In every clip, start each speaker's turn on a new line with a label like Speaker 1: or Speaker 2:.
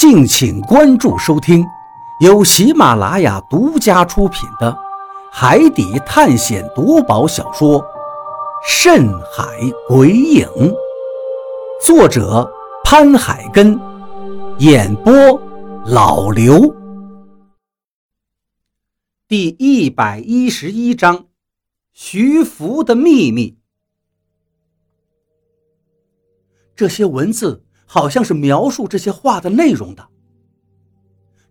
Speaker 1: 敬请关注收听，由喜马拉雅独家出品的《海底探险夺宝小说》《深海鬼影》，作者潘海根，演播老刘。第一百一十一章：徐福的秘密。这些文字。好像是描述这些话的内容的。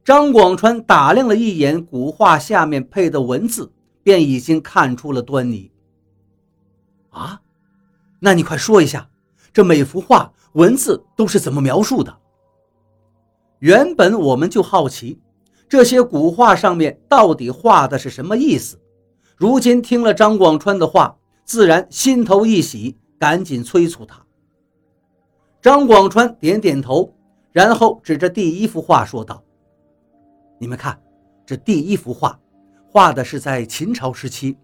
Speaker 1: 张广川打量了一眼古画下面配的文字，便已经看出了端倪。啊，那你快说一下，这每幅画文字都是怎么描述的？原本我们就好奇，这些古画上面到底画的是什么意思。如今听了张广川的话，自然心头一喜，赶紧催促他。张广川点点头，然后指着第一幅画说道：“你们看，这第一幅画，画的是在秦朝时期，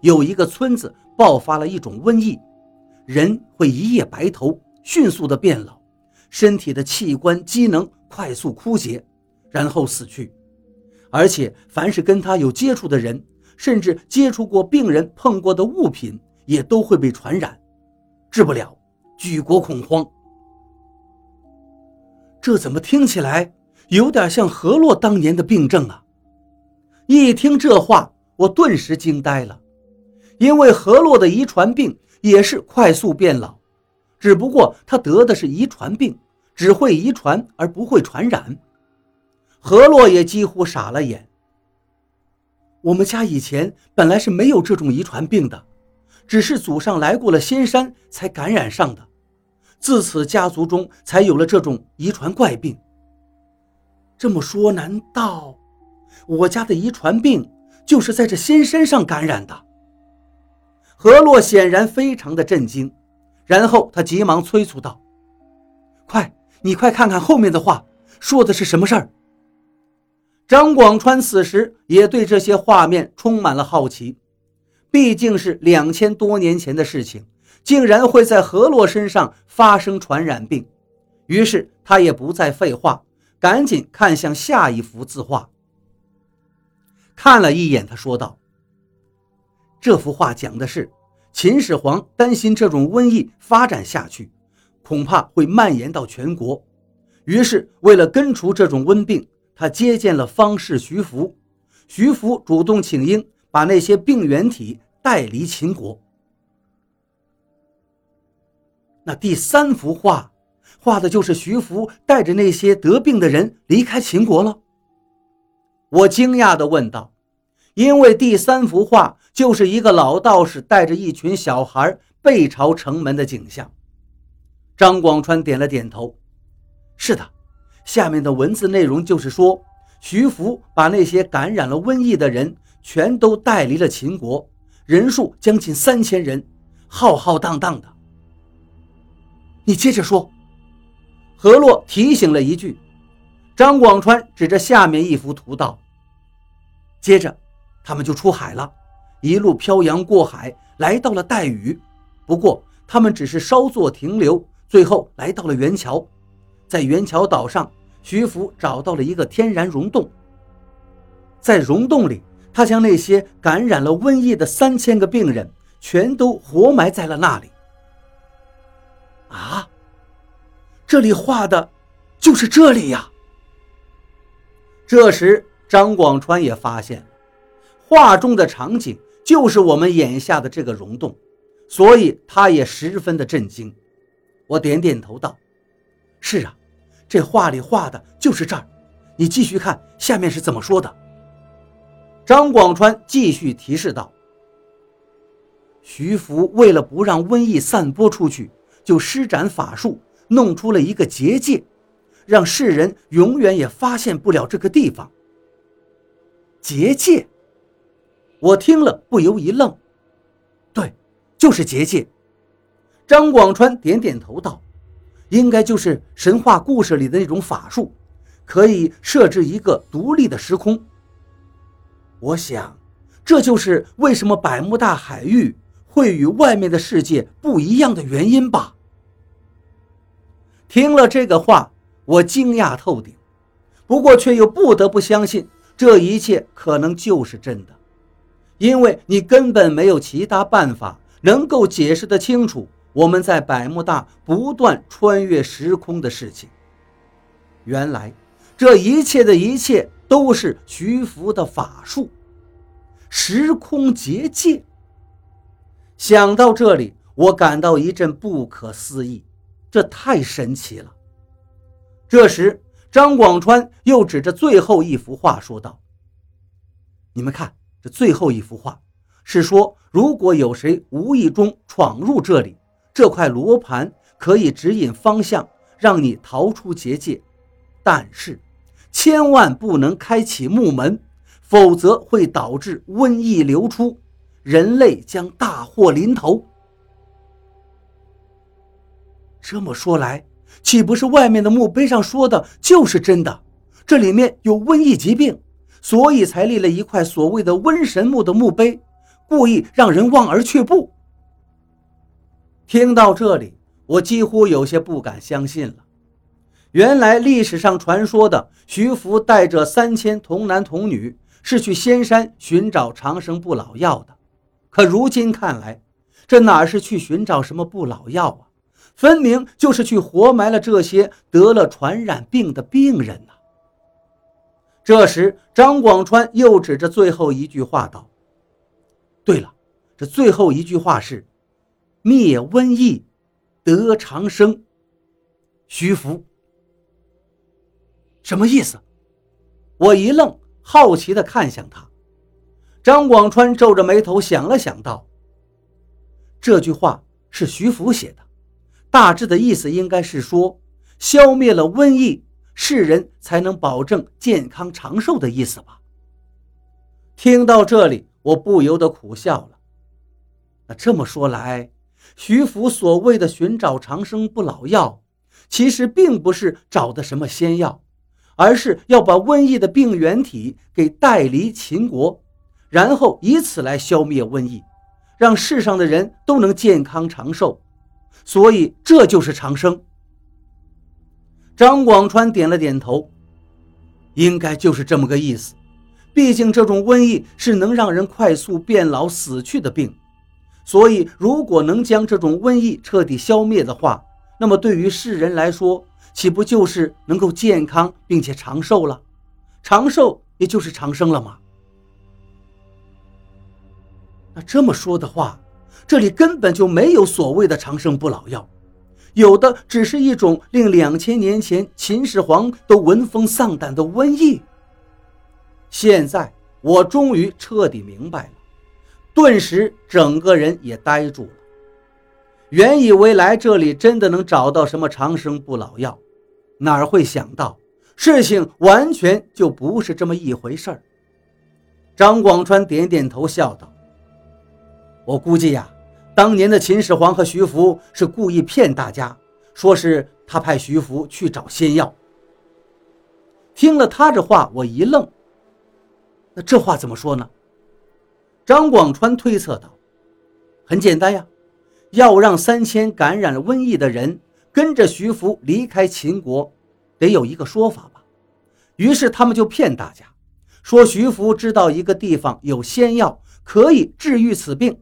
Speaker 1: 有一个村子爆发了一种瘟疫，人会一夜白头，迅速的变老，身体的器官机能快速枯竭，然后死去。而且，凡是跟他有接触的人，甚至接触过病人碰过的物品，也都会被传染，治不了，举国恐慌。”这怎么听起来有点像何洛当年的病症啊？一听这话，我顿时惊呆了，因为何洛的遗传病也是快速变老，只不过他得的是遗传病，只会遗传而不会传染。何洛也几乎傻了眼。我们家以前本来是没有这种遗传病的，只是祖上来过了仙山才感染上的。自此，家族中才有了这种遗传怪病。这么说，难道我家的遗传病就是在这仙山上感染的？何洛显然非常的震惊，然后他急忙催促道：“快，你快看看后面的话，说的是什么事儿？”张广川此时也对这些画面充满了好奇，毕竟是两千多年前的事情。竟然会在何洛身上发生传染病，于是他也不再废话，赶紧看向下一幅字画。看了一眼，他说道：“这幅画讲的是秦始皇担心这种瘟疫发展下去，恐怕会蔓延到全国，于是为了根除这种瘟病，他接见了方士徐福。徐福主动请缨，把那些病原体带离秦国。”第三幅画，画的就是徐福带着那些得病的人离开秦国了。我惊讶地问道：“因为第三幅画就是一个老道士带着一群小孩背朝城门的景象。”张广川点了点头：“是的，下面的文字内容就是说，徐福把那些感染了瘟疫的人全都带离了秦国，人数将近三千人，浩浩荡荡的。”你接着说，何洛提醒了一句。张广川指着下面一幅图道：“接着，他们就出海了，一路漂洋过海，来到了岱屿。不过，他们只是稍作停留，最后来到了元桥。在元桥岛上，徐福找到了一个天然溶洞。在溶洞里，他将那些感染了瘟疫的三千个病人全都活埋在了那里。”啊，这里画的，就是这里呀。这时，张广川也发现，画中的场景就是我们眼下的这个溶洞，所以他也十分的震惊。我点点头道：“是啊，这画里画的就是这儿。你继续看下面是怎么说的。”张广川继续提示道：“徐福为了不让瘟疫散播出去。”就施展法术，弄出了一个结界，让世人永远也发现不了这个地方。结界，我听了不由一愣。对，就是结界。张广川点点头道：“应该就是神话故事里的那种法术，可以设置一个独立的时空。我想，这就是为什么百慕大海域。”会与外面的世界不一样的原因吧。听了这个话，我惊讶透顶，不过却又不得不相信这一切可能就是真的，因为你根本没有其他办法能够解释得清楚我们在百慕大不断穿越时空的事情。原来，这一切的一切都是徐福的法术——时空结界。想到这里，我感到一阵不可思议，这太神奇了。这时，张广川又指着最后一幅画说道：“你们看，这最后一幅画是说，如果有谁无意中闯入这里，这块罗盘可以指引方向，让你逃出结界。但是，千万不能开启木门，否则会导致瘟疫流出，人类将大祸临头。”这么说来，岂不是外面的墓碑上说的就是真的？这里面有瘟疫疾病，所以才立了一块所谓的瘟神墓的墓碑，故意让人望而却步。听到这里，我几乎有些不敢相信了。原来历史上传说的徐福带着三千童男童女是去仙山寻找长生不老药的，可如今看来，这哪是去寻找什么不老药啊？分明就是去活埋了这些得了传染病的病人呐！这时，张广川又指着最后一句话道：“对了，这最后一句话是‘灭瘟疫，得长生’。徐福，什么意思？”我一愣，好奇地看向他。张广川皱着眉头想了想，道：“这句话是徐福写的。”大致的意思应该是说，消灭了瘟疫，世人才能保证健康长寿的意思吧。听到这里，我不由得苦笑了。那这么说来，徐福所谓的寻找长生不老药，其实并不是找的什么仙药，而是要把瘟疫的病原体给带离秦国，然后以此来消灭瘟疫，让世上的人都能健康长寿。所以这就是长生。张广川点了点头，应该就是这么个意思。毕竟这种瘟疫是能让人快速变老死去的病，所以如果能将这种瘟疫彻底消灭的话，那么对于世人来说，岂不就是能够健康并且长寿了？长寿也就是长生了吗？那这么说的话。这里根本就没有所谓的长生不老药，有的只是一种令两千年前秦始皇都闻风丧胆的瘟疫。现在我终于彻底明白了，顿时整个人也呆住了。原以为来这里真的能找到什么长生不老药，哪会想到事情完全就不是这么一回事儿。张广川点点头，笑道：“我估计呀。”当年的秦始皇和徐福是故意骗大家，说是他派徐福去找仙药。听了他这话，我一愣。那这话怎么说呢？张广川推测道：“很简单呀，要让三千感染了瘟疫的人跟着徐福离开秦国，得有一个说法吧。于是他们就骗大家，说徐福知道一个地方有仙药，可以治愈此病。”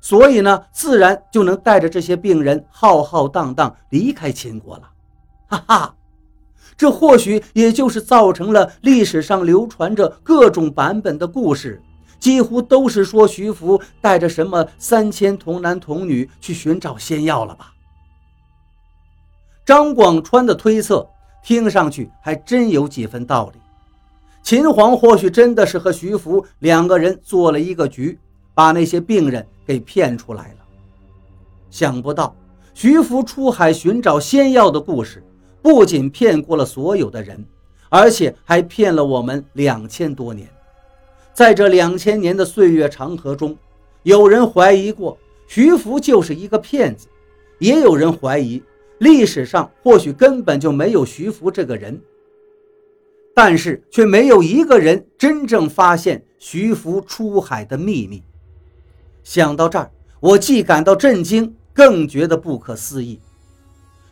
Speaker 1: 所以呢，自然就能带着这些病人浩浩荡荡离开秦国了，哈哈，这或许也就是造成了历史上流传着各种版本的故事，几乎都是说徐福带着什么三千童男童女去寻找仙药了吧？张广川的推测听上去还真有几分道理，秦皇或许真的是和徐福两个人做了一个局。把那些病人给骗出来了。想不到徐福出海寻找仙药的故事，不仅骗过了所有的人，而且还骗了我们两千多年。在这两千年的岁月长河中，有人怀疑过徐福就是一个骗子，也有人怀疑历史上或许根本就没有徐福这个人。但是却没有一个人真正发现徐福出海的秘密。想到这儿，我既感到震惊，更觉得不可思议。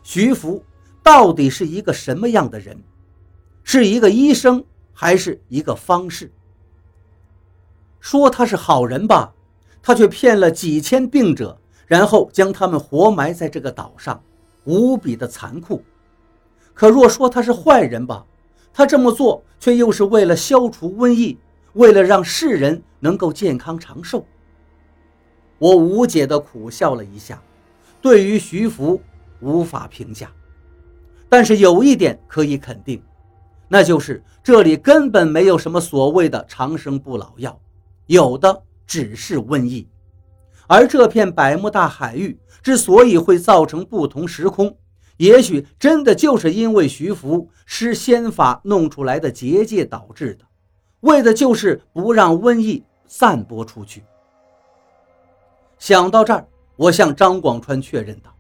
Speaker 1: 徐福到底是一个什么样的人？是一个医生还是一个方士？说他是好人吧，他却骗了几千病者，然后将他们活埋在这个岛上，无比的残酷。可若说他是坏人吧，他这么做却又是为了消除瘟疫，为了让世人能够健康长寿。我无解地苦笑了一下，对于徐福无法评价，但是有一点可以肯定，那就是这里根本没有什么所谓的长生不老药，有的只是瘟疫。而这片百慕大海域之所以会造成不同时空，也许真的就是因为徐福施仙法弄出来的结界导致的，为的就是不让瘟疫散播出去。想到这儿，我向张广川确认道：“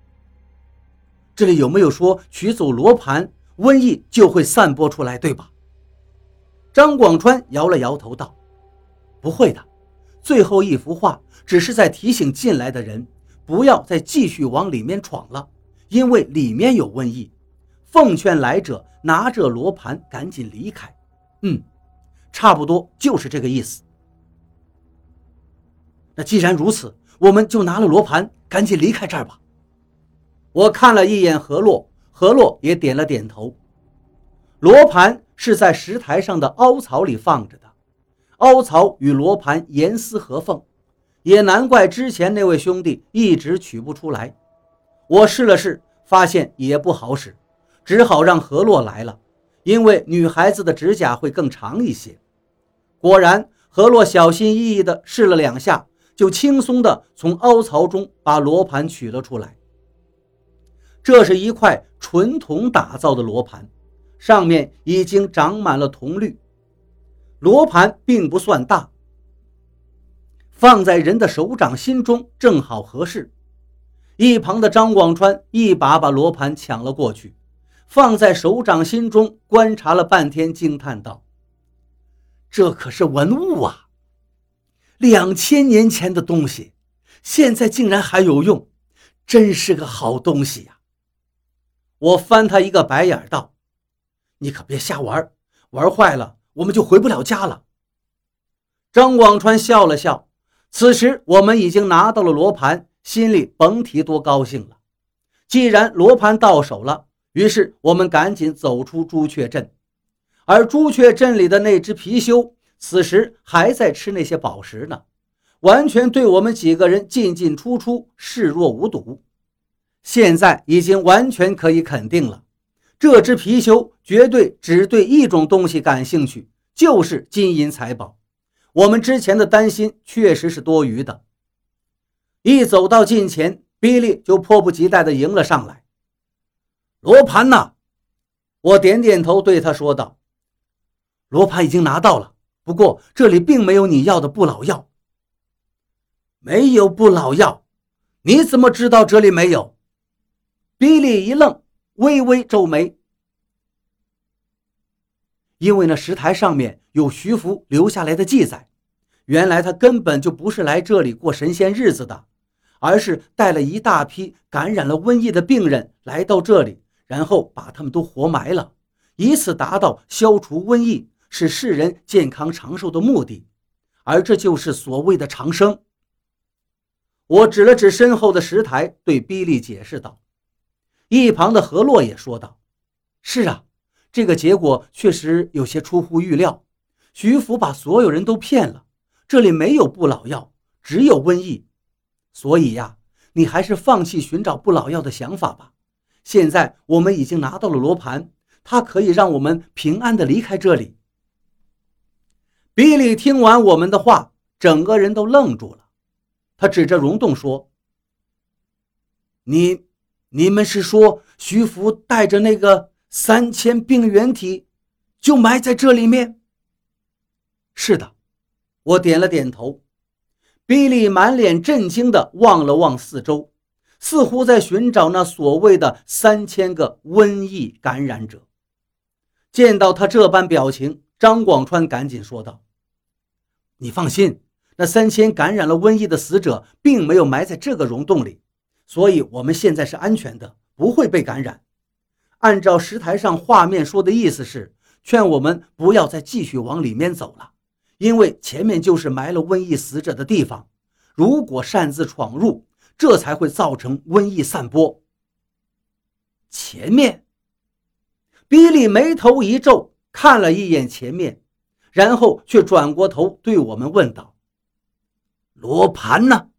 Speaker 1: 这里有没有说取走罗盘，瘟疫就会散播出来，对吧？”张广川摇了摇头道：“不会的，最后一幅画只是在提醒进来的人，不要再继续往里面闯了，因为里面有瘟疫。奉劝来者拿着罗盘赶紧离开。”嗯，差不多就是这个意思。那既然如此。我们就拿了罗盘，赶紧离开这儿吧。我看了一眼何洛，何洛也点了点头。罗盘是在石台上的凹槽里放着的，凹槽与罗盘严丝合缝，也难怪之前那位兄弟一直取不出来。我试了试，发现也不好使，只好让何洛来了，因为女孩子的指甲会更长一些。果然，何洛小心翼翼地试了两下。就轻松地从凹槽中把罗盘取了出来。这是一块纯铜打造的罗盘，上面已经长满了铜绿。罗盘并不算大，放在人的手掌心中正好合适。一旁的张广川一把把罗盘抢了过去，放在手掌心中观察了半天，惊叹道：“这可是文物啊！”两千年前的东西，现在竟然还有用，真是个好东西呀！我翻他一个白眼道：“你可别瞎玩，玩坏了我们就回不了家了。”张广川笑了笑。此时我们已经拿到了罗盘，心里甭提多高兴了。既然罗盘到手了，于是我们赶紧走出朱雀镇，而朱雀镇里的那只貔貅。此时还在吃那些宝石呢，完全对我们几个人进进出出视若无睹。现在已经完全可以肯定了，这只貔貅绝对只对一种东西感兴趣，就是金银财宝。我们之前的担心确实是多余的。一走到近前，比利就迫不及待地迎了上来。罗盘呢？我点点头，对他说道：“罗盘已经拿到了。”不过这里并没有你要的不老药，没有不老药，你怎么知道这里没有？比利一愣，微微皱眉，因为那石台上面有徐福留下来的记载，原来他根本就不是来这里过神仙日子的，而是带了一大批感染了瘟疫的病人来到这里，然后把他们都活埋了，以此达到消除瘟疫。是世人健康长寿的目的，而这就是所谓的长生。我指了指身后的石台，对比利解释道。一旁的何洛也说道：“是啊，这个结果确实有些出乎预料。徐福把所有人都骗了，这里没有不老药，只有瘟疫。所以呀，你还是放弃寻找不老药的想法吧。现在我们已经拿到了罗盘，它可以让我们平安的离开这里。”比利听完我们的话，整个人都愣住了。他指着溶洞说：“你，你们是说徐福带着那个三千病原体，就埋在这里面？”“是的。”我点了点头。比利满脸震惊地望了望四周，似乎在寻找那所谓的三千个瘟疫感染者。见到他这般表情，张广川赶紧说道。你放心，那三千感染了瘟疫的死者并没有埋在这个溶洞里，所以我们现在是安全的，不会被感染。按照石台上画面说的意思是，劝我们不要再继续往里面走了，因为前面就是埋了瘟疫死者的地方。如果擅自闯入，这才会造成瘟疫散播。前面，比利眉头一皱，看了一眼前面，然后却转过头对我们问道：“罗盘呢？”